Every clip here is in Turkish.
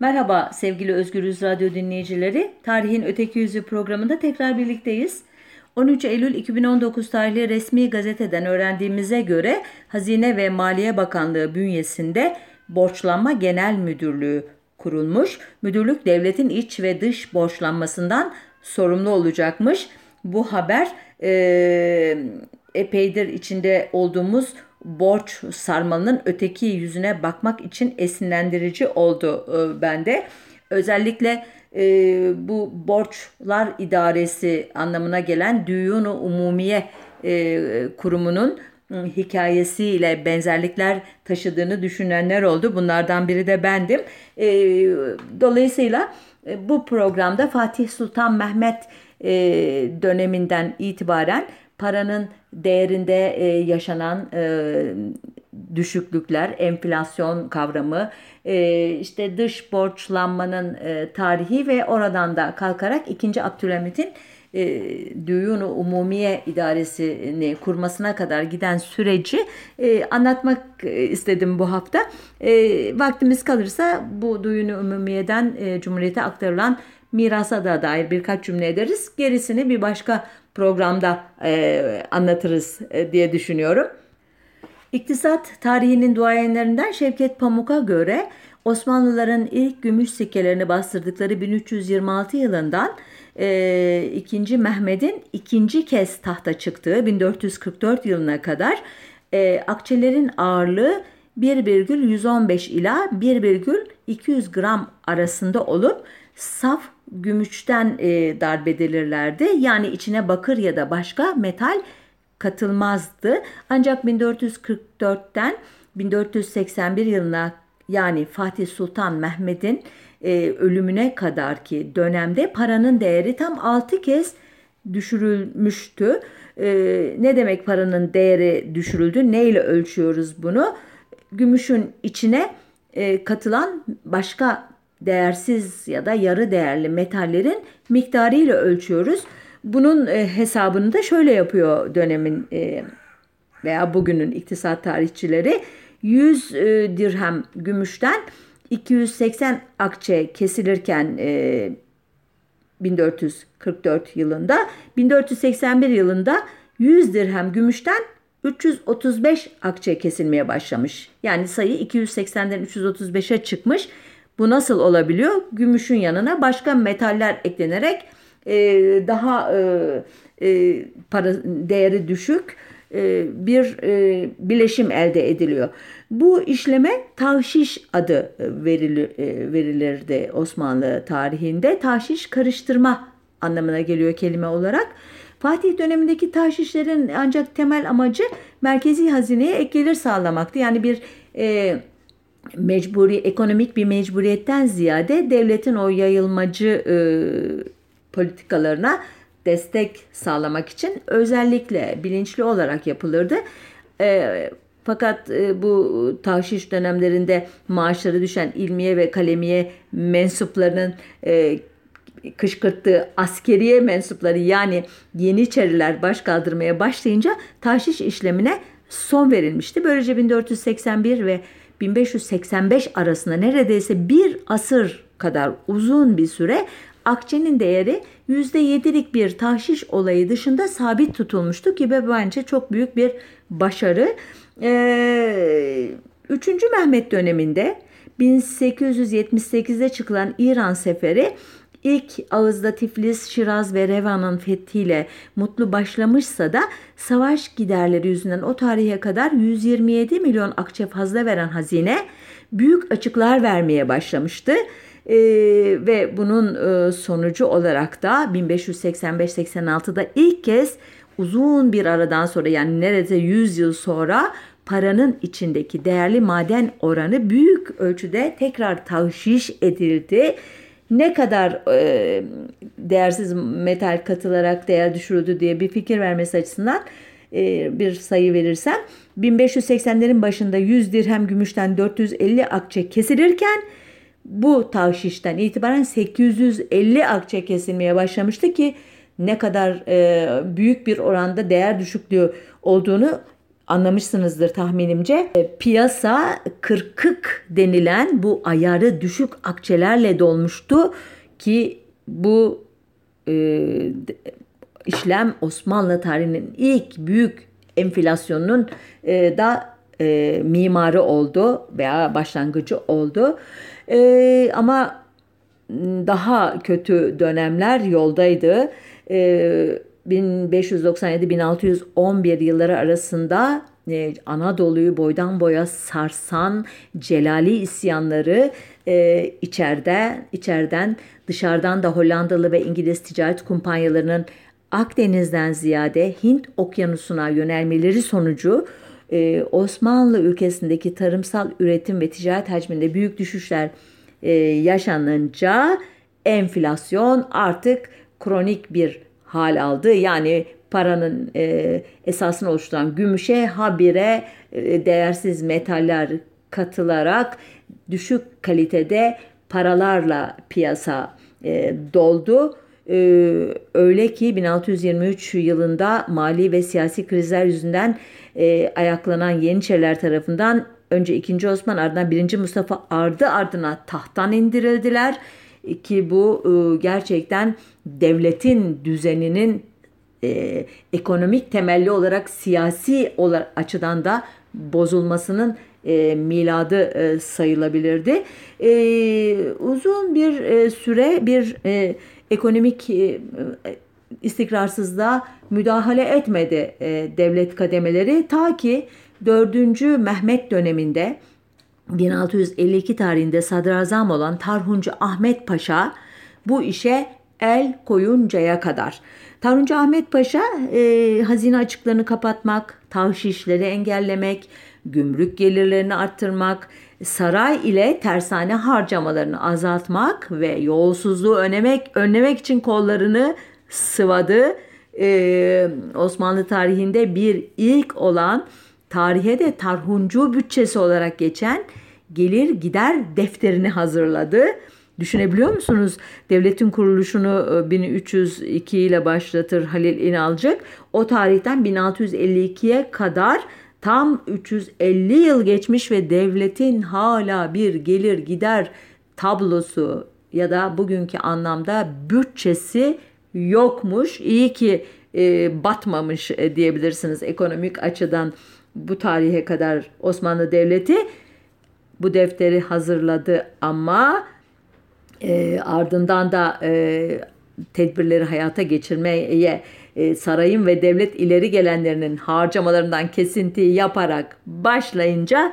Merhaba sevgili Özgürüz Radyo dinleyicileri. Tarihin Öteki Yüzü programında tekrar birlikteyiz. 13 Eylül 2019 tarihli resmi gazeteden öğrendiğimize göre Hazine ve Maliye Bakanlığı bünyesinde Borçlanma Genel Müdürlüğü kurulmuş. Müdürlük devletin iç ve dış borçlanmasından sorumlu olacakmış. Bu haber e, epeydir içinde olduğumuz borç sarmalının öteki yüzüne bakmak için esinlendirici oldu e, bende. Özellikle e, bu borçlar idaresi anlamına gelen Düyunu Umumiye e, kurumunun hikayesiyle benzerlikler taşıdığını düşünenler oldu. Bunlardan biri de bendim. E, dolayısıyla e, bu programda Fatih Sultan Mehmet e, döneminden itibaren paranın değerinde e, yaşanan e, düşüklükler, enflasyon kavramı, e, işte dış borçlanmanın e, tarihi ve oradan da kalkarak 2. Abdülhamit'in e, Düyunu Umumiye İdaresini kurmasına kadar giden süreci e, anlatmak istedim bu hafta. E, vaktimiz kalırsa bu Düyunu Umumiye'den e, Cumhuriyete aktarılan mirasa da dair birkaç cümle ederiz. Gerisini bir başka programda e, anlatırız e, diye düşünüyorum. İktisat tarihinin duayenlerinden Şevket Pamuk'a göre Osmanlıların ilk gümüş sikkelerini bastırdıkları 1326 yılından e, 2. Mehmet'in ikinci kez tahta çıktığı 1444 yılına kadar e, akçelerin ağırlığı 1,115 ila 1,200 gram arasında olup saf gümüşten e, darbedelirlerdi. Yani içine bakır ya da başka metal katılmazdı. Ancak 1444'ten 1481 yılına yani Fatih Sultan Mehmet'in e, ölümüne kadar ki dönemde paranın değeri tam 6 kez düşürülmüştü. E, ne demek paranın değeri düşürüldü? Ne ile ölçüyoruz bunu? Gümüşün içine e, katılan başka değersiz ya da yarı değerli metallerin miktarıyla ölçüyoruz. Bunun e, hesabını da şöyle yapıyor dönemin e, veya bugünün iktisat tarihçileri. 100 e, dirhem gümüşten 280 akçe kesilirken e, 1444 yılında 1481 yılında 100 dirhem gümüşten 335 akçe kesilmeye başlamış. Yani sayı 280'den 335'e çıkmış. Bu nasıl olabiliyor? Gümüşün yanına başka metaller eklenerek e, daha e, e, para değeri düşük e, bir e, bileşim elde ediliyor. Bu işleme tahşiş adı verilir, e, verilirdi Osmanlı tarihinde. Tahşiş karıştırma anlamına geliyor kelime olarak. Fatih dönemindeki tahşişlerin ancak temel amacı merkezi hazineye ek gelir sağlamaktı. Yani bir e, mecburi ekonomik bir mecburiyetten ziyade devletin o yayılmacı e, politikalarına destek sağlamak için özellikle bilinçli olarak yapılırdı. E, fakat e, bu tahşiş dönemlerinde maaşları düşen ilmiye ve kalemiye mensuplarının e, kışkırttığı askeriye mensupları yani Yeniçeriler baş kaldırmaya başlayınca tahşiş işlemine son verilmişti. Böylece 1481 ve 1585 arasında neredeyse bir asır kadar uzun bir süre akçenin değeri %7'lik bir tahşiş olayı dışında sabit tutulmuştu ki bence çok büyük bir başarı. Ee, 3. Mehmet döneminde 1878'de çıkılan İran seferi İlk ağızda Tiflis, Şiraz ve Revan'ın fethiyle mutlu başlamışsa da savaş giderleri yüzünden o tarihe kadar 127 milyon akçe fazla veren hazine büyük açıklar vermeye başlamıştı. Ee, ve bunun e, sonucu olarak da 1585-86'da ilk kez uzun bir aradan sonra yani neredeyse 100 yıl sonra paranın içindeki değerli maden oranı büyük ölçüde tekrar tahşiş edildi ne kadar e, değersiz metal katılarak değer düşürüldü diye bir fikir vermesi açısından e, bir sayı verirsem 1580'lerin başında 100 dirhem gümüşten 450 akçe kesilirken bu tahşişten itibaren 850 akçe kesilmeye başlamıştı ki ne kadar e, büyük bir oranda değer düşüklüğü olduğunu anlamışsınızdır tahminimce. E, piyasa kırkık denilen bu ayarı düşük akçelerle dolmuştu ki bu e, işlem Osmanlı tarihinin ilk büyük enflasyonunun e, da e, mimarı oldu veya başlangıcı oldu. E, ama daha kötü dönemler yoldaydı. E, 1597-1611 yılları arasında e, Anadolu'yu boydan boya sarsan Celali isyanları e, içeride içeriden dışarıdan da Hollandalı ve İngiliz ticaret kumpanyalarının Akdeniz'den ziyade Hint okyanusuna yönelmeleri sonucu e, Osmanlı ülkesindeki tarımsal üretim ve ticaret hacminde büyük düşüşler e, yaşanınca enflasyon artık kronik bir hal aldı. Yani paranın e, esasını oluşturan gümüşe habire e, değersiz metaller katılarak düşük kalitede paralarla piyasa e, doldu. E, öyle ki 1623 yılında mali ve siyasi krizler yüzünden e, ayaklanan Yeniçeriler tarafından önce 2. Osman ardından 1. Mustafa ardı ardına tahttan indirildiler ki bu e, gerçekten devletin düzeninin e, ekonomik temelli olarak siyasi açıdan da bozulmasının e, miladı e, sayılabilirdi. Uzun bir süre bir ekonomik e, istikrarsızlığa müdahale etmedi devlet kademeleri ta ki 4. Mehmet döneminde 1652 tarihinde sadrazam olan Tarhuncu Ahmet Paşa bu işe el koyuncaya kadar. Tarhuncu Ahmet Paşa e, hazine açıklarını kapatmak, tahşişleri engellemek, gümrük gelirlerini arttırmak, saray ile tersane harcamalarını azaltmak ve yolsuzluğu önlemek, önlemek için kollarını sıvadı. Ee, Osmanlı tarihinde bir ilk olan tarihe de Tarhuncu bütçesi olarak geçen gelir gider defterini hazırladı. Düşünebiliyor musunuz? Devletin kuruluşunu 1302 e, ile başlatır Halil İnalcık. O tarihten 1652'ye kadar tam 350 yıl geçmiş ve devletin hala bir gelir gider tablosu ya da bugünkü anlamda bütçesi yokmuş. İyi ki e, batmamış e, diyebilirsiniz ekonomik açıdan bu tarihe kadar Osmanlı Devleti bu defteri hazırladı ama e, ardından da e, tedbirleri hayata geçirmeye e, sarayın ve devlet ileri gelenlerinin harcamalarından kesinti yaparak başlayınca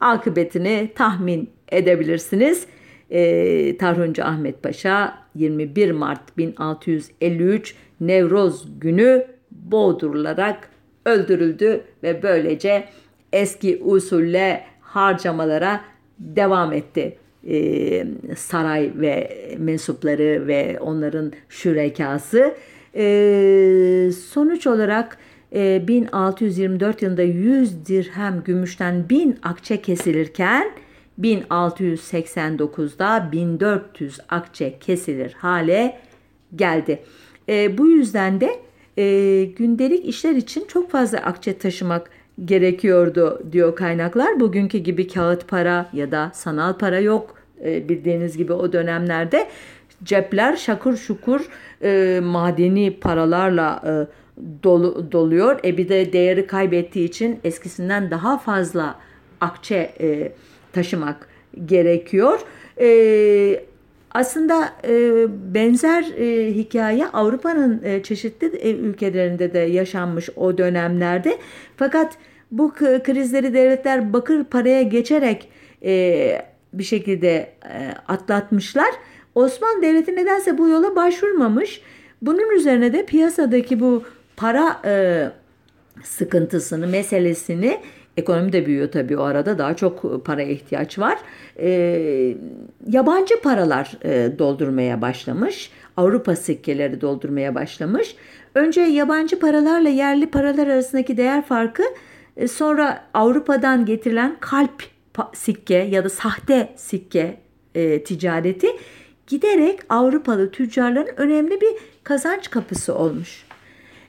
akıbetini tahmin edebilirsiniz. E, Tarhuncu Ahmet Paşa 21 Mart 1653 Nevroz günü boğdurularak öldürüldü ve böylece eski usulle harcamalara devam etti. Ee, saray ve mensupları ve onların şürekası. Ee, sonuç olarak e, 1624 yılında 100 dirhem gümüşten 1000 akçe kesilirken 1689'da 1400 akçe kesilir hale geldi. E, bu yüzden de e, gündelik işler için çok fazla akçe taşımak gerekiyordu diyor kaynaklar. Bugünkü gibi kağıt para ya da sanal para yok e, bildiğiniz gibi o dönemlerde. Cepler şakır şukur e, madeni paralarla e, dolu, doluyor. E bir de değeri kaybettiği için eskisinden daha fazla akçe e, taşımak gerekiyor. E, aslında e, benzer e, hikaye Avrupa'nın e, çeşitli e, ülkelerinde de yaşanmış o dönemlerde. Fakat bu krizleri devletler bakır paraya geçerek e, bir şekilde e, atlatmışlar. Osmanlı Devleti nedense bu yola başvurmamış. Bunun üzerine de piyasadaki bu para e, sıkıntısını, meselesini Ekonomi de büyüyor tabii o arada daha çok paraya ihtiyaç var. E, yabancı paralar e, doldurmaya başlamış. Avrupa sikkeleri doldurmaya başlamış. Önce yabancı paralarla yerli paralar arasındaki değer farkı e, sonra Avrupa'dan getirilen kalp sikke ya da sahte sikke e, ticareti giderek Avrupalı tüccarların önemli bir kazanç kapısı olmuş.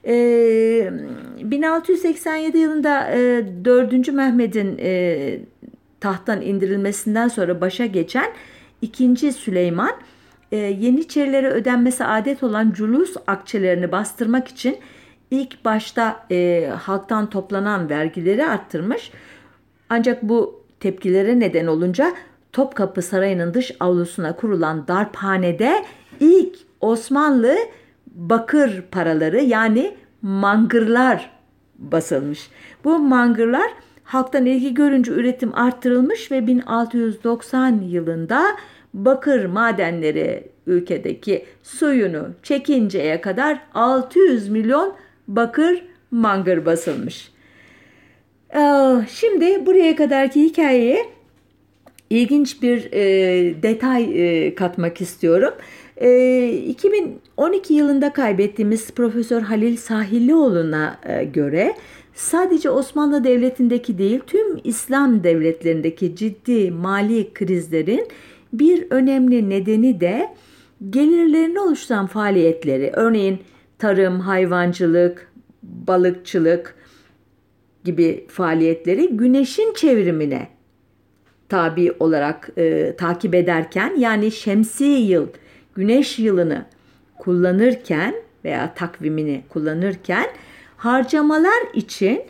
E, 1687 yılında e, 4. Mehmet'in e, tahttan indirilmesinden sonra başa geçen 2. Süleyman e, Yeniçerilere ödenmesi adet olan culus akçelerini bastırmak için ilk başta e, halktan toplanan vergileri arttırmış. Ancak bu tepkilere neden olunca Topkapı Sarayı'nın dış avlusuna kurulan darphanede ilk Osmanlı bakır paraları yani mangırlar basılmış. Bu mangırlar halktan ilgi görünce üretim arttırılmış ve 1690 yılında bakır madenleri ülkedeki suyunu çekinceye kadar 600 milyon bakır mangır basılmış. Ee, şimdi buraya kadarki hikayeye ilginç bir e, detay e, katmak istiyorum. E, 2012 yılında kaybettiğimiz Profesör Halil Sahillioğlu'na e, göre sadece Osmanlı Devleti'ndeki değil tüm İslam devletlerindeki ciddi mali krizlerin bir önemli nedeni de gelirlerini oluşturan faaliyetleri. Örneğin tarım, hayvancılık, balıkçılık gibi faaliyetleri güneşin çevrimine tabi olarak e, takip ederken yani şemsi yıl, güneş yılını kullanırken veya takvimini kullanırken harcamalar için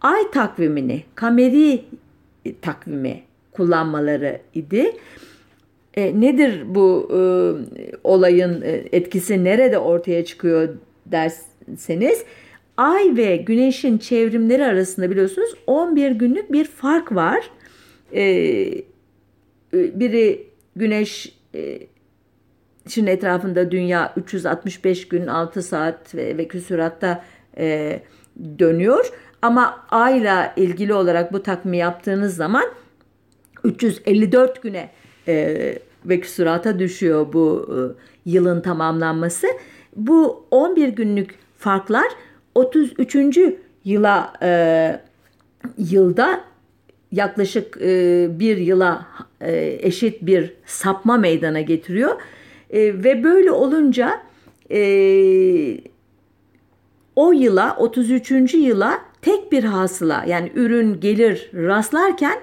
ay takvimini, kameri takvimi kullanmaları idi. E, nedir bu e, olayın e, etkisi nerede ortaya çıkıyor derseniz ay ve güneşin çevrimleri arasında biliyorsunuz 11 günlük bir fark var. E, biri güneş e, Çin etrafında dünya 365 gün 6 saat ve, ve küsuratta e, dönüyor. Ama ayla ilgili olarak bu takvimi yaptığınız zaman 354 güne e, ve küsurata düşüyor bu e, yılın tamamlanması. Bu 11 günlük farklar 33. yıla e, yılda yaklaşık e, bir yıla e, eşit bir sapma meydana getiriyor. E, ve böyle olunca e, o yıla 33. yıla tek bir hasıla yani ürün gelir rastlarken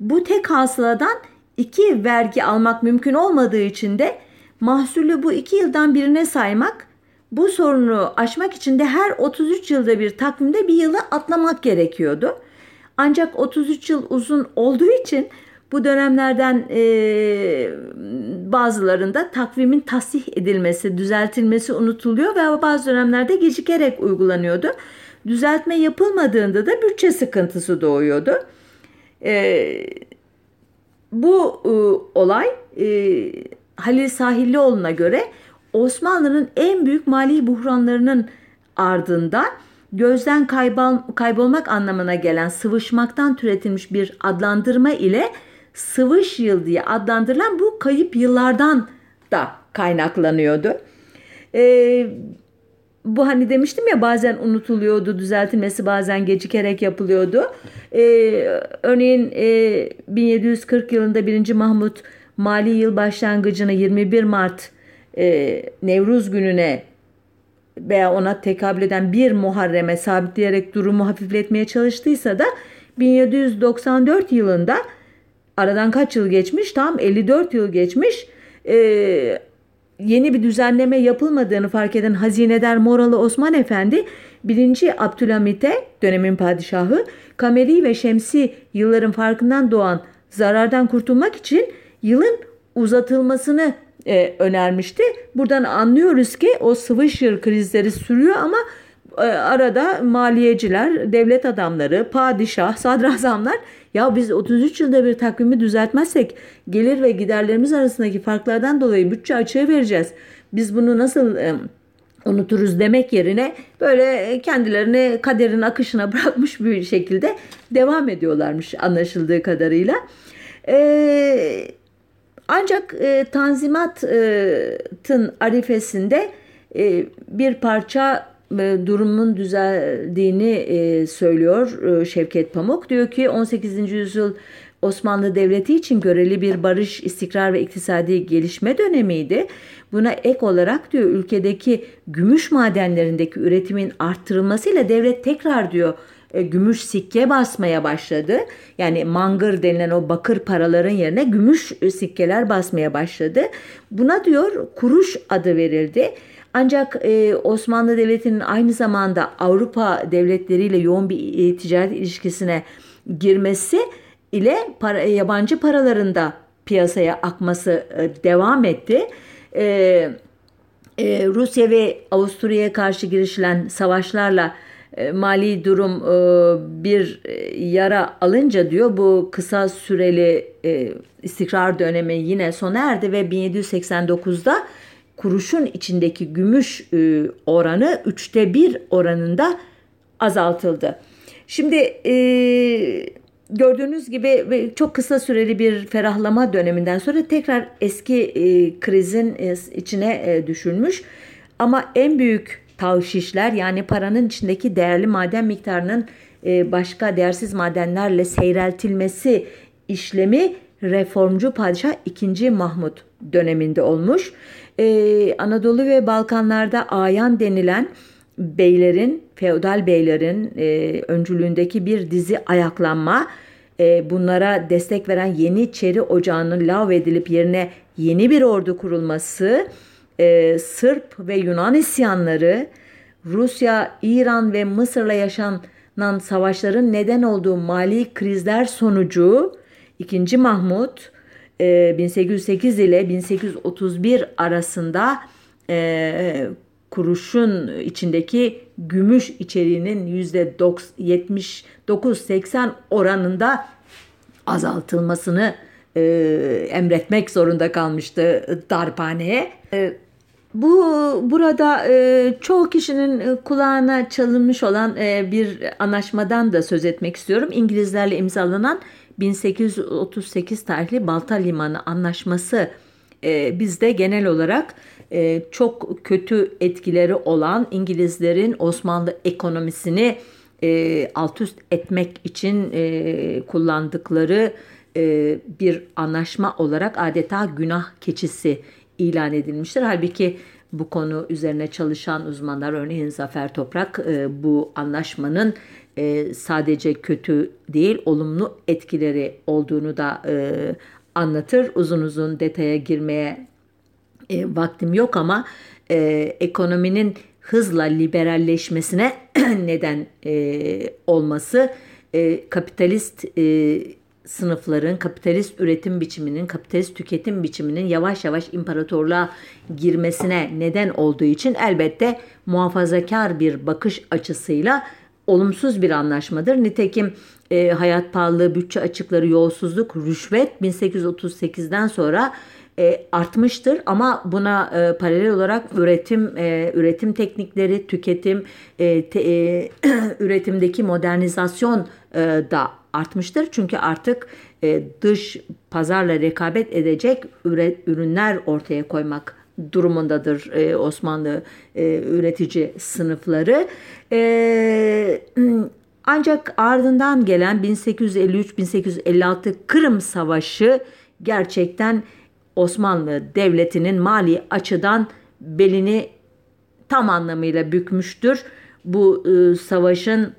bu tek hasıladan iki vergi almak mümkün olmadığı için de mahsulü bu iki yıldan birine saymak bu sorunu aşmak için de her 33 yılda bir takvimde bir yılı atlamak gerekiyordu. Ancak 33 yıl uzun olduğu için bu dönemlerden e, bazılarında takvimin tasih edilmesi, düzeltilmesi unutuluyor ve bazı dönemlerde gecikerek uygulanıyordu. Düzeltme yapılmadığında da bütçe sıkıntısı doğuyordu. E, bu e, olay e, Halil Sahillioğlu'na göre Osmanlı'nın en büyük mali buhranlarının ardında gözden kaybol, kaybolmak anlamına gelen sıvışmaktan türetilmiş bir adlandırma ile sıvış yıl diye adlandırılan bu kayıp yıllardan da kaynaklanıyordu. Ee, bu hani demiştim ya bazen unutuluyordu, düzeltilmesi bazen gecikerek yapılıyordu. Ee, örneğin e, 1740 yılında 1. Mahmut mali yıl başlangıcını 21 Mart e, Nevruz gününe veya ona tekabül eden bir Muharrem'e sabitleyerek durumu hafifletmeye çalıştıysa da 1794 yılında aradan kaç yıl geçmiş? Tam 54 yıl geçmiş. E, yeni bir düzenleme yapılmadığını fark eden hazinedar Moralı Osman Efendi 1. Abdülhamit'e dönemin padişahı kameri ve şemsi yılların farkından doğan zarardan kurtulmak için yılın uzatılmasını e, önermişti. Buradan anlıyoruz ki o Swisher krizleri sürüyor ama arada maliyeciler, devlet adamları, padişah, sadrazamlar ya biz 33 yılda bir takvimi düzeltmezsek gelir ve giderlerimiz arasındaki farklardan dolayı bütçe açığı vereceğiz. Biz bunu nasıl e, unuturuz demek yerine böyle kendilerini kaderin akışına bırakmış bir şekilde devam ediyorlarmış anlaşıldığı kadarıyla. Eee ancak e, Tanzimat'ın arifesinde e, bir parça e, durumun düzeldiğini e, söylüyor e, Şevket Pamuk. Diyor ki 18. yüzyıl Osmanlı Devleti için göreli bir barış, istikrar ve iktisadi gelişme dönemiydi. Buna ek olarak diyor ülkedeki gümüş madenlerindeki üretimin arttırılmasıyla devlet tekrar diyor e, gümüş sikke basmaya başladı. Yani mangır denilen o bakır paraların yerine gümüş sikkeler basmaya başladı. Buna diyor kuruş adı verildi. Ancak e, Osmanlı Devleti'nin aynı zamanda Avrupa devletleriyle yoğun bir e, ticaret ilişkisine girmesi ile para, yabancı paralarında piyasaya akması e, devam etti. E, e, Rusya ve Avusturya'ya karşı girişilen savaşlarla e, mali durum e, bir e, yara alınca diyor bu kısa süreli istikrar dönemi yine sona erdi ve 1789'da kuruşun içindeki gümüş oranı üçte bir oranında azaltıldı. Şimdi gördüğünüz gibi çok kısa süreli bir ferahlama döneminden sonra tekrar eski krizin içine düşülmüş. Ama en büyük tavşişler yani paranın içindeki değerli maden miktarının e, başka değersiz madenlerle seyreltilmesi işlemi reformcu padişah 2. Mahmut döneminde olmuş. Ee, Anadolu ve Balkanlarda ayan denilen beylerin, feodal beylerin e, öncülüğündeki bir dizi ayaklanma, e, bunlara destek veren Yeniçeri Ocağı'nın lav edilip yerine yeni bir ordu kurulması, e, Sırp ve Yunan isyanları, Rusya, İran ve Mısır'la yaşanan savaşların neden olduğu mali krizler sonucu 2. Mahmut e, 1808 ile 1831 arasında e, kuruşun içindeki gümüş içeriğinin %79-80 oranında azaltılmasını e, emretmek zorunda kalmıştı darphaneye. E, bu burada e, çoğu kişinin e, kulağına çalınmış olan e, bir anlaşmadan da söz etmek istiyorum. İngilizlerle imzalanan 1838 tarihli Balta Limanı Anlaşması e, bizde genel olarak e, çok kötü etkileri olan İngilizlerin Osmanlı ekonomisini e, alt üst etmek için e, kullandıkları e, bir anlaşma olarak adeta günah keçisi ilan edilmiştir. Halbuki bu konu üzerine çalışan uzmanlar örneğin Zafer Toprak e, bu anlaşmanın e, sadece kötü değil olumlu etkileri olduğunu da e, anlatır. Uzun uzun detaya girmeye e, vaktim yok ama e, ekonominin hızla liberalleşmesine neden e, olması e, kapitalist e, sınıfların kapitalist üretim biçiminin, kapitalist tüketim biçiminin yavaş yavaş imparatorluğa girmesine neden olduğu için elbette muhafazakar bir bakış açısıyla olumsuz bir anlaşmadır. Nitekim e, hayat pahalılığı, bütçe açıkları, yolsuzluk, rüşvet 1838'den sonra e, artmıştır ama buna e, paralel olarak üretim e, üretim teknikleri, tüketim, e, te, e, üretimdeki modernizasyon e, da artmıştır. Çünkü artık e, dış pazarla rekabet edecek ürünler ortaya koymak durumundadır e, Osmanlı e, üretici sınıfları. E, ancak ardından gelen 1853-1856 Kırım Savaşı gerçekten Osmanlı Devleti'nin mali açıdan belini tam anlamıyla bükmüştür. Bu e, savaşın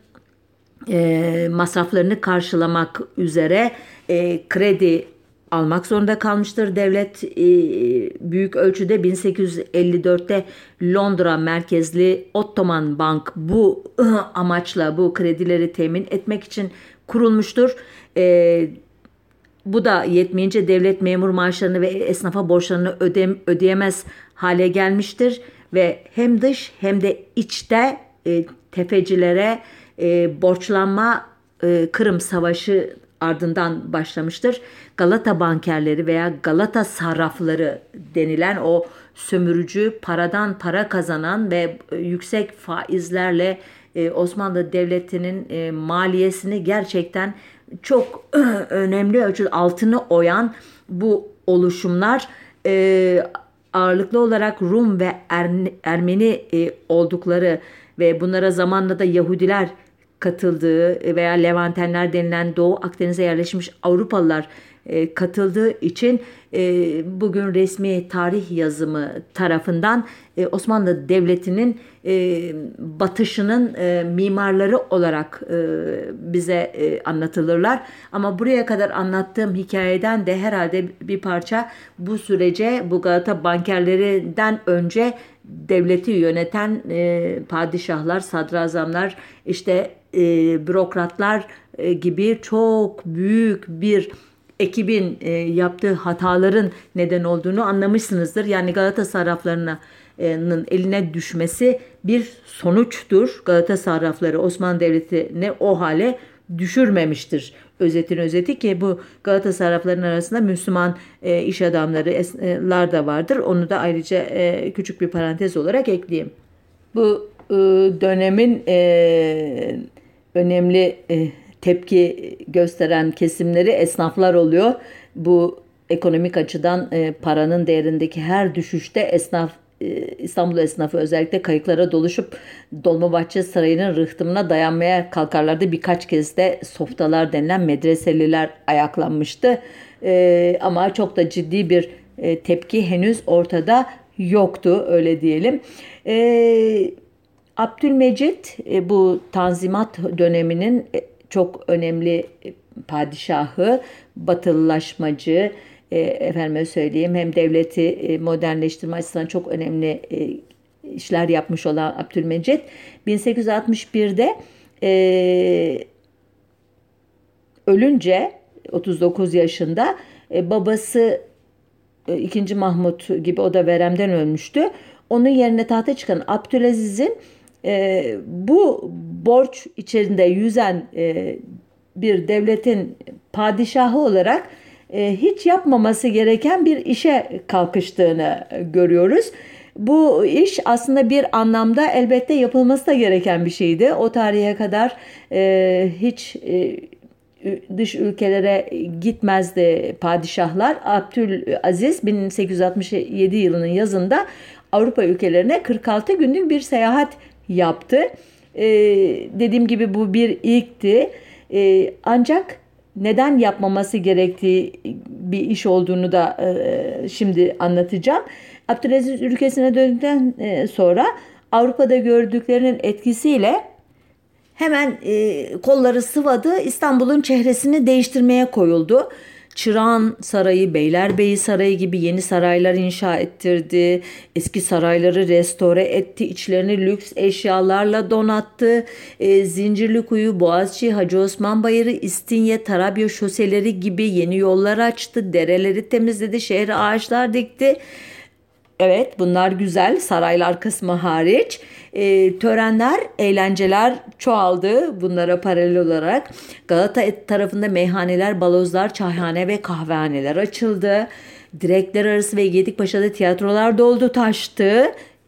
e, masraflarını karşılamak üzere e, kredi almak zorunda kalmıştır. Devlet e, büyük ölçüde 1854'te Londra merkezli Ottoman Bank bu amaçla bu kredileri temin etmek için kurulmuştur. E, bu da yetmeyince devlet memur maaşlarını ve esnafa borçlarını öde, ödeyemez hale gelmiştir ve hem dış hem de içte e, tefecilere borçlanma Kırım Savaşı ardından başlamıştır. Galata bankerleri veya Galata sarrafları denilen o sömürücü paradan para kazanan ve e, yüksek faizlerle e, Osmanlı Devleti'nin e, maliyesini gerçekten çok önemli ölçüde altını oyan bu oluşumlar ağırlıklı olarak Rum ve Ermeni oldukları ve bunlara zamanla da Yahudiler katıldığı veya Levantenler denilen Doğu Akdeniz'e yerleşmiş Avrupalılar e, katıldığı için e, bugün resmi tarih yazımı tarafından e, Osmanlı Devleti'nin e, batışının e, mimarları olarak e, bize e, anlatılırlar. Ama buraya kadar anlattığım hikayeden de herhalde bir parça bu sürece bu Galata bankerlerinden önce devleti yöneten e, padişahlar, sadrazamlar, işte e, bürokratlar e, gibi çok büyük bir ekibin e, yaptığı hataların neden olduğunu anlamışsınızdır. Yani Galata sarraflarının eline düşmesi bir sonuçtur. Galata sarrafları Osmanlı Devleti'ni o hale düşürmemiştir. Özetin özeti ki bu Galata sarraflarının arasında Müslüman e, iş adamları da vardır. Onu da ayrıca e, küçük bir parantez olarak ekleyeyim. Bu e, dönemin e, önemli e, tepki gösteren kesimleri esnaflar oluyor. Bu ekonomik açıdan e, paranın değerindeki her düşüşte esnaf e, İstanbul esnafı özellikle kayıklara doluşup Dolmabahçe Sarayı'nın rıhtımına dayanmaya kalkarlardı. Birkaç kez de softalar denilen medreseliler ayaklanmıştı. E, ama çok da ciddi bir e, tepki henüz ortada yoktu öyle diyelim. E, Abdülmecit e, bu Tanzimat döneminin e, çok önemli e, padişahı, batılılaşmacı, efendime söyleyeyim hem devleti modernleştirme açısından çok önemli işler yapmış olan Abdülmecit 1861'de e, ölünce 39 yaşında e, babası e, 2. Mahmut gibi o da veremden ölmüştü. Onun yerine tahta çıkan Abdülaziz'in e, bu borç içerisinde yüzen e, bir devletin padişahı olarak e, hiç yapmaması gereken bir işe kalkıştığını görüyoruz. Bu iş aslında bir anlamda elbette yapılması da gereken bir şeydi. O tarihe kadar e, hiç e, dış ülkelere gitmezdi padişahlar. Abdülaziz 1867 yılının yazında Avrupa ülkelerine 46 günlük bir seyahat yaptı. E, dediğim gibi bu bir ilkti. E, ancak neden yapmaması gerektiği bir iş olduğunu da e, şimdi anlatacağım. Abdülaziz ülkesine döndükten e, sonra Avrupa'da gördüklerinin etkisiyle hemen e, kolları sıvadı İstanbul'un çehresini değiştirmeye koyuldu. Çırağan Sarayı, Beylerbeyi Sarayı gibi yeni saraylar inşa ettirdi. Eski sarayları restore etti. içlerini lüks eşyalarla donattı. E, Zincirlikuyu, Boğaziçi, Hacı Osman Bayırı, İstinye, Tarabya şoseleri gibi yeni yollar açtı. Dereleri temizledi, şehre ağaçlar dikti. Evet bunlar güzel saraylar kısmı hariç. E, törenler, eğlenceler çoğaldı bunlara paralel olarak. Galata tarafında meyhaneler, balozlar, çayhane ve kahvehaneler açıldı. Direkler arası ve Gedikpaşa'da tiyatrolar doldu taştı.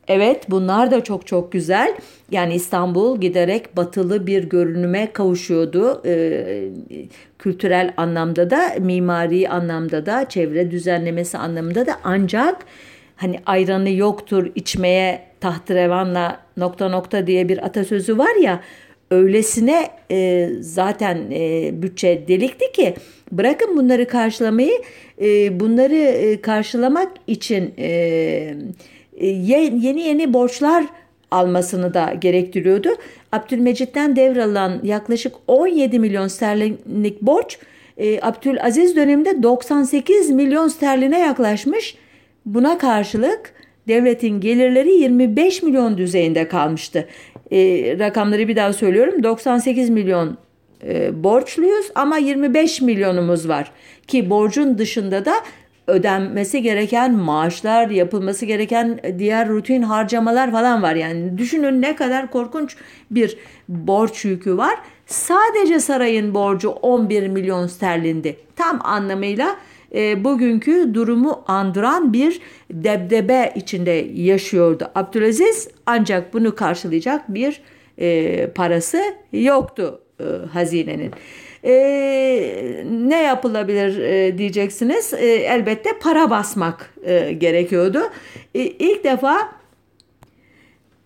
Evet bunlar da çok çok güzel. Yani İstanbul giderek batılı bir görünüme kavuşuyordu. Ee, kültürel anlamda da, mimari anlamda da, çevre düzenlemesi anlamında da ancak hani ayranı yoktur içmeye tahtrevanla nokta nokta diye bir atasözü var ya öylesine e, zaten e, bütçe delikti ki bırakın bunları karşılamayı e, bunları e, karşılamak için e, e, yeni yeni borçlar almasını da gerektiriyordu. Abdülmecit'ten devralan yaklaşık 17 milyon sterlinlik borç e, Abdülaziz döneminde 98 milyon sterline yaklaşmış. Buna karşılık devletin gelirleri 25 milyon düzeyinde kalmıştı. E, rakamları bir daha söylüyorum. 98 milyon e, borçluyuz ama 25 milyonumuz var. Ki borcun dışında da ödenmesi gereken maaşlar, yapılması gereken diğer rutin harcamalar falan var. Yani düşünün ne kadar korkunç bir borç yükü var. Sadece sarayın borcu 11 milyon sterlindi. Tam anlamıyla e, bugünkü durumu andıran bir debdebe içinde yaşıyordu Abdülaziz. Ancak bunu karşılayacak bir e, parası yoktu e, hazinenin. E, ne yapılabilir e, diyeceksiniz. E, elbette para basmak e, gerekiyordu. E, ilk defa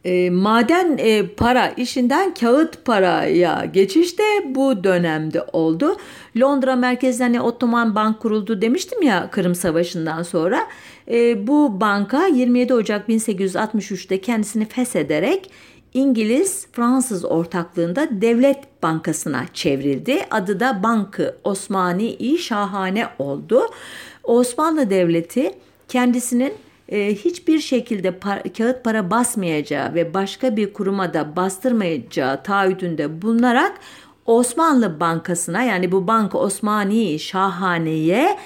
E, maden e, para işinden kağıt paraya geçiş de bu dönemde oldu. Londra merkezden hani Ottoman Bank kuruldu demiştim ya Kırım Savaşı'ndan sonra. E, bu banka 27 Ocak 1863'te kendisini feshederek İngiliz Fransız ortaklığında Devlet Bankası'na çevrildi. Adı da Bankı Osmani-i Şahane oldu. Osmanlı Devleti kendisinin e, hiçbir şekilde par, kağıt para basmayacağı ve başka bir kuruma da bastırmayacağı taahhüdünde bulunarak Osmanlı Bankası'na yani bu banka Osmani Şahane'ye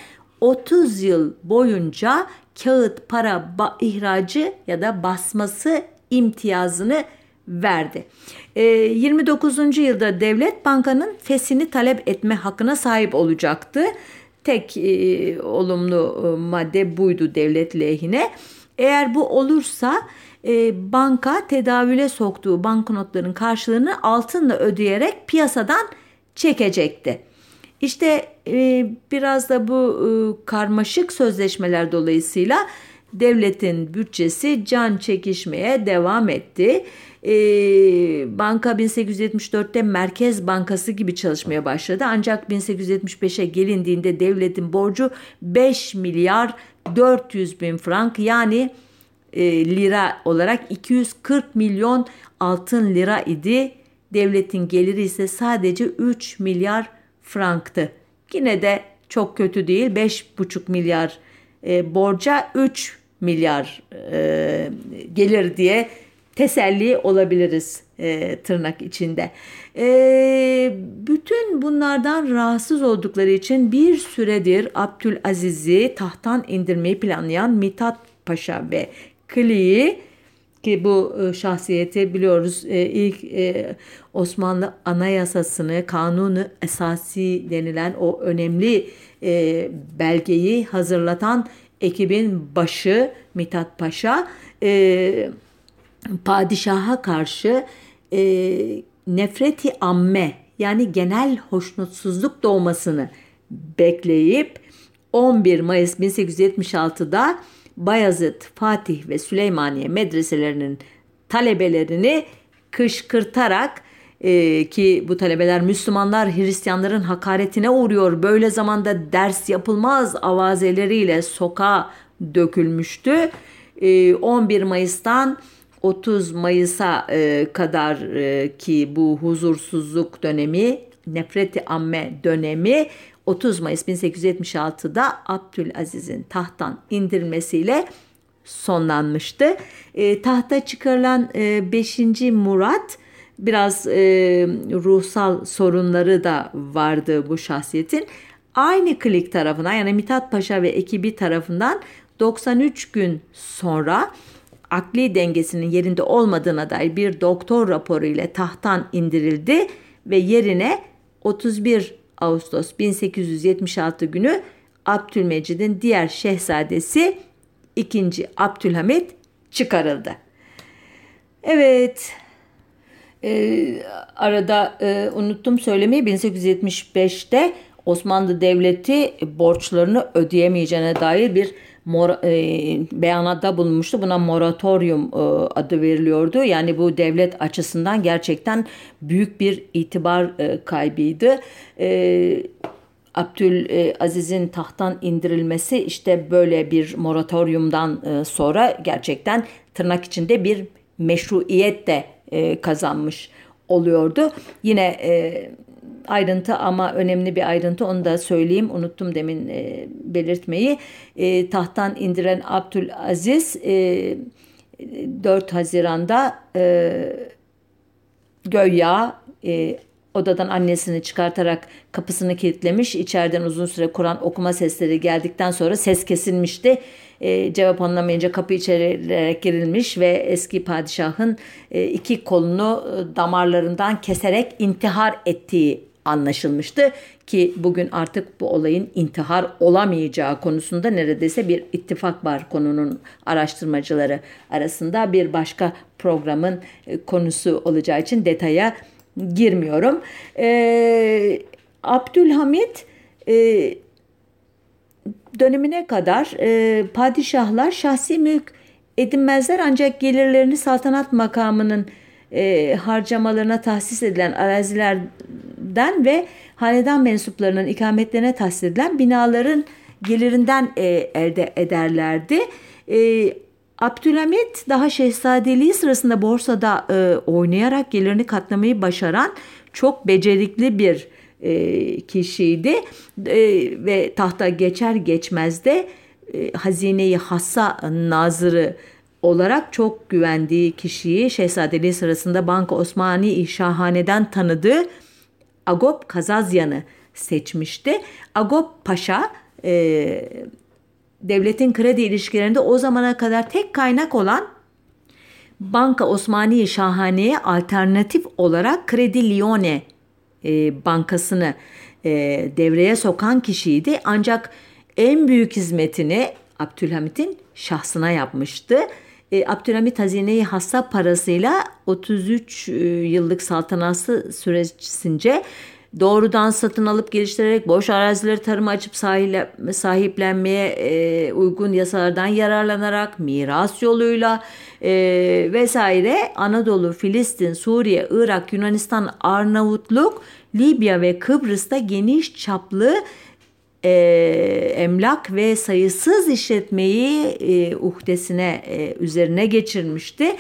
30 yıl boyunca kağıt para ihracı ya da basması imtiyazını verdi. E, 29. yılda devlet bankanın fesini talep etme hakkına sahip olacaktı. Tek e, olumlu e, madde buydu devlet lehine. Eğer bu olursa e, banka tedavüle soktuğu banknotların karşılığını altınla ödeyerek piyasadan çekecekti. İşte e, biraz da bu e, karmaşık sözleşmeler dolayısıyla devletin bütçesi can çekişmeye devam etti. E, banka 1874'te Merkez Bankası gibi çalışmaya başladı. Ancak 1875'e gelindiğinde devletin borcu 5 milyar 400 bin frank yani e, lira olarak 240 milyon altın lira idi. Devletin geliri ise sadece 3 milyar franktı. Yine de çok kötü değil. 5,5 milyar e, borca 3 milyar e, gelir diye teselli olabiliriz e, tırnak içinde. E, bütün bunlardan rahatsız oldukları için bir süredir Abdülaziz'i tahttan indirmeyi planlayan Mithat Paşa ve Kli'yi ki bu e, şahsiyeti biliyoruz e, ilk e, Osmanlı Anayasasını, Kanunu Esasi denilen o önemli belgeyi hazırlatan ekibin başı Mithat Paşa e, padişaha karşı e, nefreti amme yani genel hoşnutsuzluk doğmasını bekleyip 11 Mayıs 1876'da Bayezid, Fatih ve Süleymaniye medreselerinin talebelerini kışkırtarak e, ki bu talebeler Müslümanlar Hristiyanların hakaretine uğruyor. Böyle zamanda ders yapılmaz avazeleriyle sokağa dökülmüştü. E, 11 Mayıs'tan 30 Mayıs'a e, kadar e, ki bu huzursuzluk dönemi, nefreti amme dönemi 30 Mayıs 1876'da Abdülaziz'in tahttan indirilmesiyle sonlanmıştı. E, tahta çıkarılan e, 5. Murat biraz e, ruhsal sorunları da vardı bu şahsiyetin. Aynı klik tarafından yani Mithat Paşa ve ekibi tarafından 93 gün sonra akli dengesinin yerinde olmadığına dair bir doktor raporu ile tahttan indirildi ve yerine 31 Ağustos 1876 günü Abdülmecid'in diğer şehzadesi 2. Abdülhamit çıkarıldı. Evet, e, arada e, unuttum söylemeyi 1875'te Osmanlı Devleti borçlarını ödeyemeyeceğine dair bir mor, e, beyanata bulunmuştu. Buna moratorium e, adı veriliyordu. Yani bu devlet açısından gerçekten büyük bir itibar e, kaybıydı. E, Abdülaziz'in tahttan indirilmesi işte böyle bir moratoriumdan e, sonra gerçekten tırnak içinde bir meşruiyet de e, kazanmış oluyordu. Yine e, ayrıntı ama önemli bir ayrıntı onu da söyleyeyim. Unuttum demin e, belirtmeyi. E, tahttan indiren Abdülaziz e, 4 Haziran'da e, göya e, odadan annesini çıkartarak kapısını kilitlemiş. İçeriden uzun süre Kur'an okuma sesleri geldikten sonra ses kesilmişti. E, cevap anlamayınca kapı içeri girilmiş ve eski padişahın e, iki kolunu e, damarlarından keserek intihar ettiği anlaşılmıştı ki bugün artık bu olayın intihar olamayacağı konusunda neredeyse bir ittifak var konunun araştırmacıları arasında bir başka programın e, konusu olacağı için detaya girmiyorum. Ee, Abdülhamit e, dönemine kadar e, padişahlar şahsi mülk edinmezler ancak gelirlerini saltanat makamının e, harcamalarına tahsis edilen arazilerden ve hanedan mensuplarının ikametlerine tahsis edilen binaların gelirinden e, elde ederlerdi. E, Abdülhamit daha şehzadeliği sırasında borsada e, oynayarak gelirini katlamayı başaran çok becerikli bir e, kişiydi e, ve tahta geçer geçmez de e, hazineyi hassa nazırı olarak çok güvendiği kişiyi şehzadeliği sırasında Banka Osmani Şahane'den tanıdığı Agop Kazazyan'ı seçmişti. Agop Paşa e, devletin kredi ilişkilerinde o zamana kadar tek kaynak olan Banka Osmani Şahane'ye alternatif olarak Kredi Lione e, bankasını e, devreye sokan kişiydi. Ancak en büyük hizmetini Abdülhamit'in şahsına yapmıştı. E, Abdülhamit hazineyi hassa parasıyla 33 e, yıllık saltanatı süresince doğrudan satın alıp geliştirerek boş arazileri tarıma açıp sahiplenmeye e, uygun yasalardan yararlanarak miras yoluyla e, vesaire Anadolu, Filistin, Suriye, Irak, Yunanistan, Arnavutluk, Libya ve Kıbrıs'ta geniş çaplı e, emlak ve sayısız işletmeyi e, uhdesine e, üzerine geçirmişti.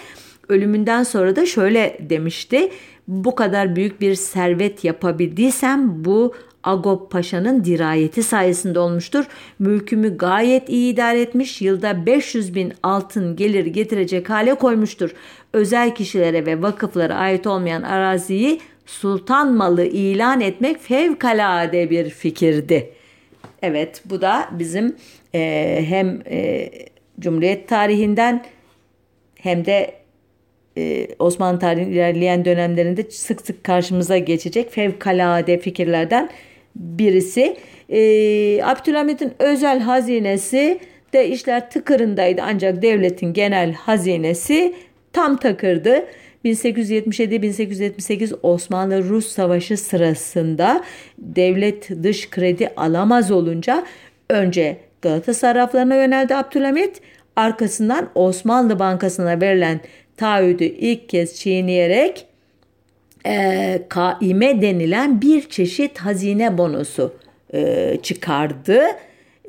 Ölümünden sonra da şöyle demişti bu kadar büyük bir servet yapabildiysem bu Agop Paşa'nın dirayeti sayesinde olmuştur. Mülkümü gayet iyi idare etmiş, yılda 500 bin altın gelir getirecek hale koymuştur. Özel kişilere ve vakıflara ait olmayan araziyi sultan malı ilan etmek fevkalade bir fikirdi. Evet bu da bizim e, hem e, Cumhuriyet tarihinden hem de e, Osmanlı tarihinin ilerleyen dönemlerinde sık sık karşımıza geçecek fevkalade fikirlerden birisi. E, özel hazinesi de işler tıkırındaydı ancak devletin genel hazinesi tam takırdı. 1877-1878 Osmanlı-Rus Savaşı sırasında devlet dış kredi alamaz olunca önce Galata sarraflarına yöneldi Abdülhamit. Arkasından Osmanlı Bankası'na verilen taahhüdü ilk kez çiğneyerek e, kaime denilen bir çeşit hazine bonosu e, çıkardı.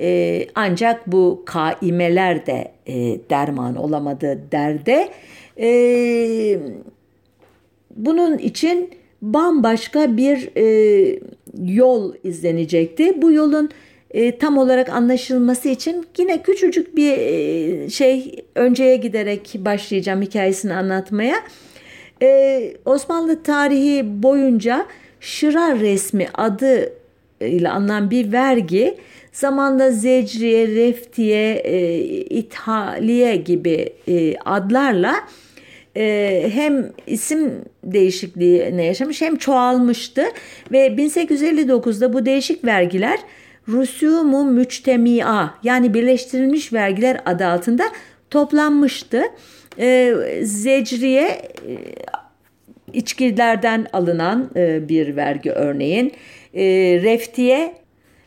E, ancak bu kaimeler de e, derman olamadı derde. E, bunun için bambaşka bir e, yol izlenecekti. Bu yolun e, tam olarak anlaşılması için yine küçücük bir e, şey önceye giderek başlayacağım hikayesini anlatmaya. E, Osmanlı tarihi boyunca Şıra resmi adı ile anılan bir vergi zamanla Zecriye, Reftiye, e, İthaliye gibi e, adlarla e, hem isim değişikliğine yaşamış hem çoğalmıştı ve 1859'da bu değişik vergiler Rusumu Müçtemia yani birleştirilmiş vergiler adı altında toplanmıştı. E, zecriye e, içkilerden alınan e, bir vergi örneğin. E, reftiye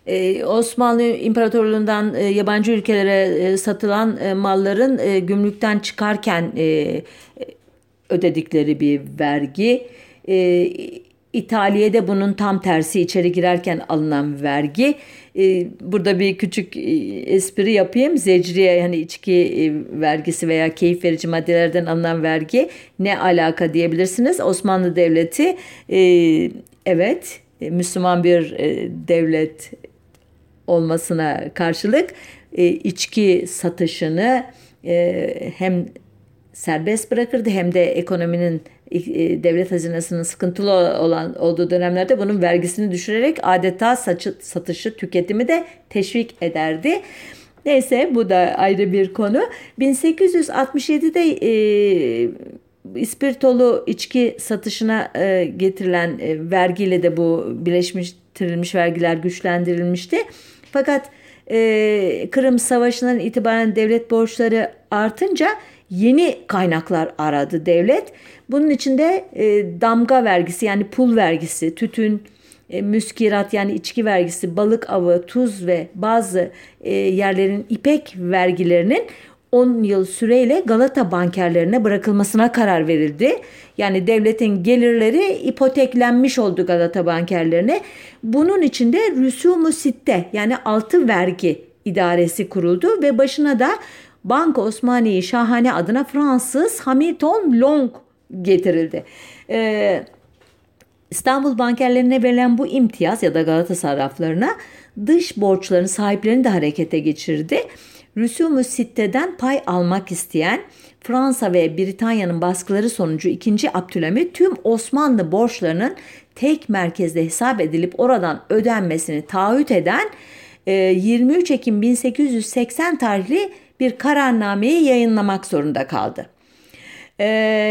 ee, Osmanlı İmparatorluğu'ndan e, yabancı ülkelere e, satılan e, malların e, gümrükten çıkarken e, ödedikleri bir vergi. E, İtalya'da bunun tam tersi içeri girerken alınan vergi. Ee, burada bir küçük e, espri yapayım. Zecriye yani içki e, vergisi veya keyif verici maddelerden alınan vergi ne alaka diyebilirsiniz. Osmanlı Devleti e, evet Müslüman bir devlet olmasına karşılık içki satışını hem serbest bırakırdı hem de ekonominin e, devlet hazinesinin sıkıntılı olan olduğu dönemlerde bunun vergisini düşürerek adeta saçı, satışı tüketimi de teşvik ederdi. Neyse bu da ayrı bir konu. 1867'de e, ispirtolu içki satışına e, getirilen e, vergiyle de bu birleştirilmiş vergiler güçlendirilmişti. Fakat e, Kırım Savaşı'ndan itibaren devlet borçları artınca yeni kaynaklar aradı devlet. Bunun içinde e, damga vergisi yani pul vergisi, tütün, e, müskirat yani içki vergisi, balık avı, tuz ve bazı e, yerlerin ipek vergilerinin 10 yıl süreyle Galata bankerlerine bırakılmasına karar verildi. Yani devletin gelirleri ipoteklenmiş oldu Galata bankerlerine. Bunun için de Rüsumu Sitte yani altı vergi idaresi kuruldu ve başına da Banka Osmaniye Şahane adına Fransız Hamilton Long getirildi. Ee, İstanbul bankerlerine verilen bu imtiyaz ya da Galata sarraflarına dış borçların sahiplerini de harekete geçirdi. Rüsumu Sitte'den pay almak isteyen Fransa ve Britanya'nın baskıları sonucu 2. Abdülhamit tüm Osmanlı borçlarının tek merkezde hesap edilip oradan ödenmesini taahhüt eden 23 e, Ekim 1880 tarihli bir kararnameyi yayınlamak zorunda kaldı. E,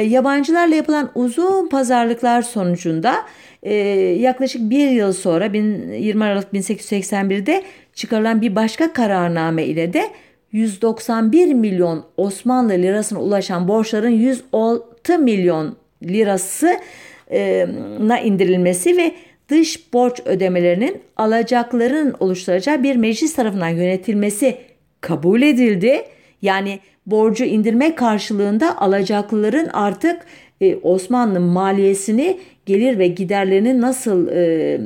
yabancılarla yapılan uzun pazarlıklar sonucunda e, yaklaşık bir yıl sonra 20 Aralık 1881'de çıkarılan bir başka kararname ile de 191 milyon Osmanlı lirasına ulaşan borçların 106 milyon lirasına indirilmesi ve dış borç ödemelerinin alacakların oluşturacağı bir meclis tarafından yönetilmesi kabul edildi. Yani borcu indirme karşılığında alacaklıların artık e, Osmanlı maliyesini gelir ve giderlerinin nasıl e,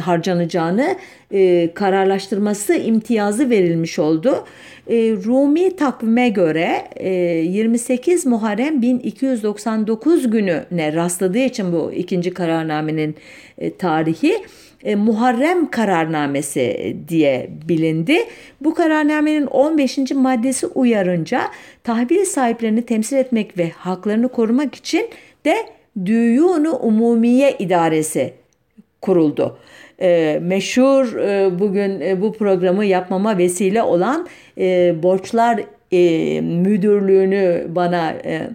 harcanacağını e, kararlaştırması imtiyazı verilmiş oldu. E, Rumi takvime göre e, 28 Muharrem 1299 gününe rastladığı için bu ikinci kararnamenin e, tarihi e, Muharrem kararnamesi diye bilindi. Bu kararnamenin 15. maddesi uyarınca tahvil sahiplerini temsil etmek ve haklarını korumak için de Düyunu Umumiye İdaresi kuruldu. E, meşhur e, bugün e, bu programı yapmama vesile olan e, borçlar e, müdürlüğünü bana e,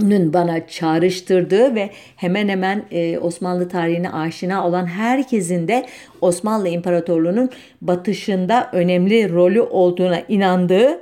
bana çağrıştırdığı ve hemen hemen e, Osmanlı tarihine aşina olan herkesin de Osmanlı İmparatorluğu'nun batışında önemli rolü olduğuna inandığı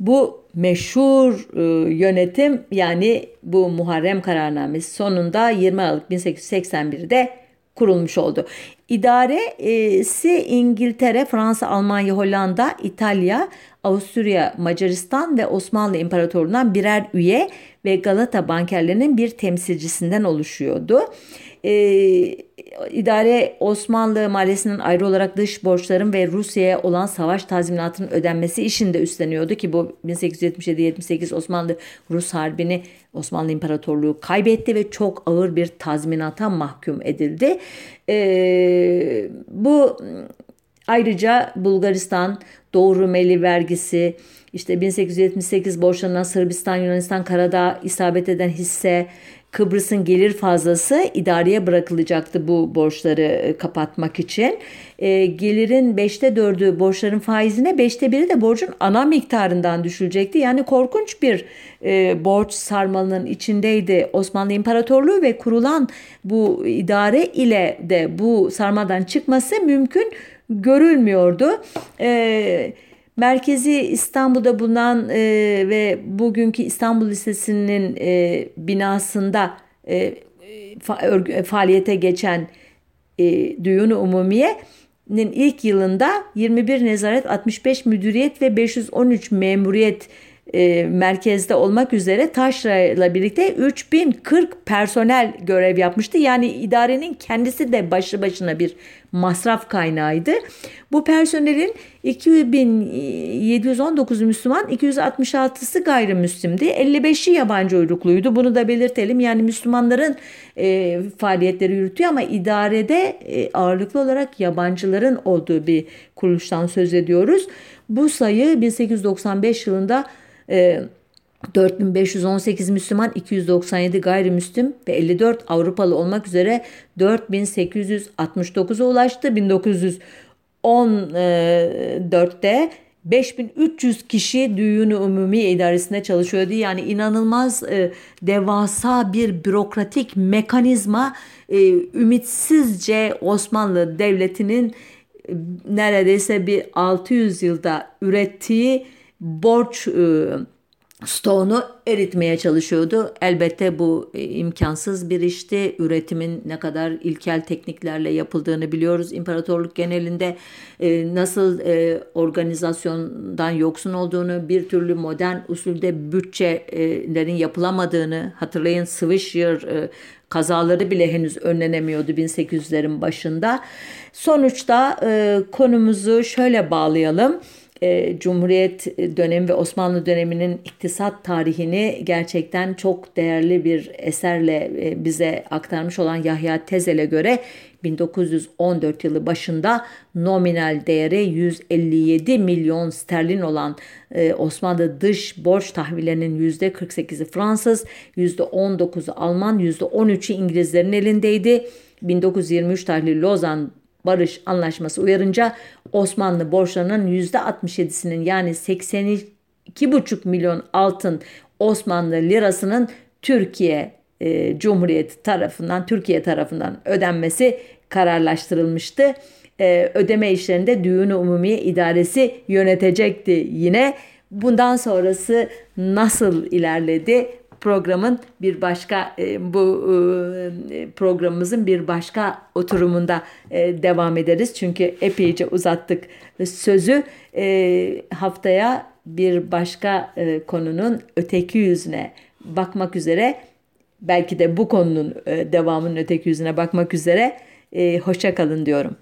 bu meşhur e, yönetim yani bu Muharrem kararnamesi sonunda 20 Aralık 1881'de kurulmuş oldu. İdaresi İngiltere, Fransa, Almanya, Hollanda, İtalya, Avusturya, Macaristan ve Osmanlı İmparatorluğu'ndan birer üye ve Galata bankerlerinin bir temsilcisinden oluşuyordu. Ee, idare Osmanlı Maliyesi'nin ayrı olarak dış borçların ve Rusya'ya olan savaş tazminatının ödenmesi işinde üstleniyordu ki bu 1877-78 Osmanlı-Rus Harbi'ni Osmanlı İmparatorluğu kaybetti ve çok ağır bir tazminata mahkum edildi. Ee, bu ayrıca Bulgaristan, Doğu Rumeli vergisi, işte 1878 borçlanan Sırbistan, Yunanistan, Karadağ isabet eden hisse, Kıbrıs'ın gelir fazlası idareye bırakılacaktı bu borçları e, kapatmak için. E, gelirin 5'te 4'ü borçların faizine 5'te 1'i de borcun ana miktarından düşülecekti. Yani korkunç bir e, borç sarmalının içindeydi Osmanlı İmparatorluğu ve kurulan bu idare ile de bu sarmadan çıkması mümkün görülmüyordu. Evet Merkezi İstanbul'da bulunan e, ve bugünkü İstanbul Lisesi'nin e, binasında e, fa, örgü, faaliyete geçen e, Düyunu Umumiye'nin ilk yılında 21 nezaret, 65 müdüriyet ve 513 memuriyet e, merkezde olmak üzere Taşra ile birlikte 3040 personel görev yapmıştı. Yani idarenin kendisi de başlı başına bir masraf kaynağıydı. Bu personelin 2719 Müslüman, 266'sı gayrimüslimdi. 55'i yabancı uyrukluydu. Bunu da belirtelim. Yani Müslümanların e, faaliyetleri yürütüyor ama idarede e, ağırlıklı olarak yabancıların olduğu bir kuruluştan söz ediyoruz. Bu sayı 1895 yılında 4518 ee, Müslüman, 297 gayrimüslim ve 54 Avrupalı olmak üzere 4869'a ulaştı. 1914'te 5300 kişi düğünü umumi idaresinde çalışıyordu. Yani inanılmaz e, devasa bir bürokratik mekanizma e, ümitsizce Osmanlı Devleti'nin e, neredeyse bir 600 yılda ürettiği borç e, stoğunu eritmeye çalışıyordu. Elbette bu e, imkansız bir işti. Üretimin ne kadar ilkel tekniklerle yapıldığını biliyoruz. İmparatorluk genelinde e, nasıl e, organizasyondan yoksun olduğunu, bir türlü modern usulde bütçelerin yapılamadığını hatırlayın. Swisher e, kazaları bile henüz önlenemiyordu 1800'lerin başında. Sonuçta e, konumuzu şöyle bağlayalım e, Cumhuriyet dönemi ve Osmanlı döneminin iktisat tarihini gerçekten çok değerli bir eserle e, bize aktarmış olan Yahya Tezel'e göre 1914 yılı başında nominal değeri 157 milyon sterlin olan e, Osmanlı dış borç tahvillerinin %48'i Fransız, %19'u Alman, %13'ü İngilizlerin elindeydi. 1923 tarihli Lozan barış anlaşması uyarınca Osmanlı borçlarının %67'sinin yani 82,5 milyon altın Osmanlı lirasının Türkiye e, Cumhuriyeti tarafından Türkiye tarafından ödenmesi kararlaştırılmıştı. E, ödeme işlerinde Düğün Umumiye İdaresi yönetecekti yine. Bundan sonrası nasıl ilerledi? Programın bir başka e, bu e, programımızın bir başka oturumunda e, devam ederiz. Çünkü epeyce uzattık sözü. Haftaya bir başka konunun öteki yüzüne bakmak üzere belki de bu konunun devamının öteki yüzüne bakmak üzere hoşça kalın diyorum.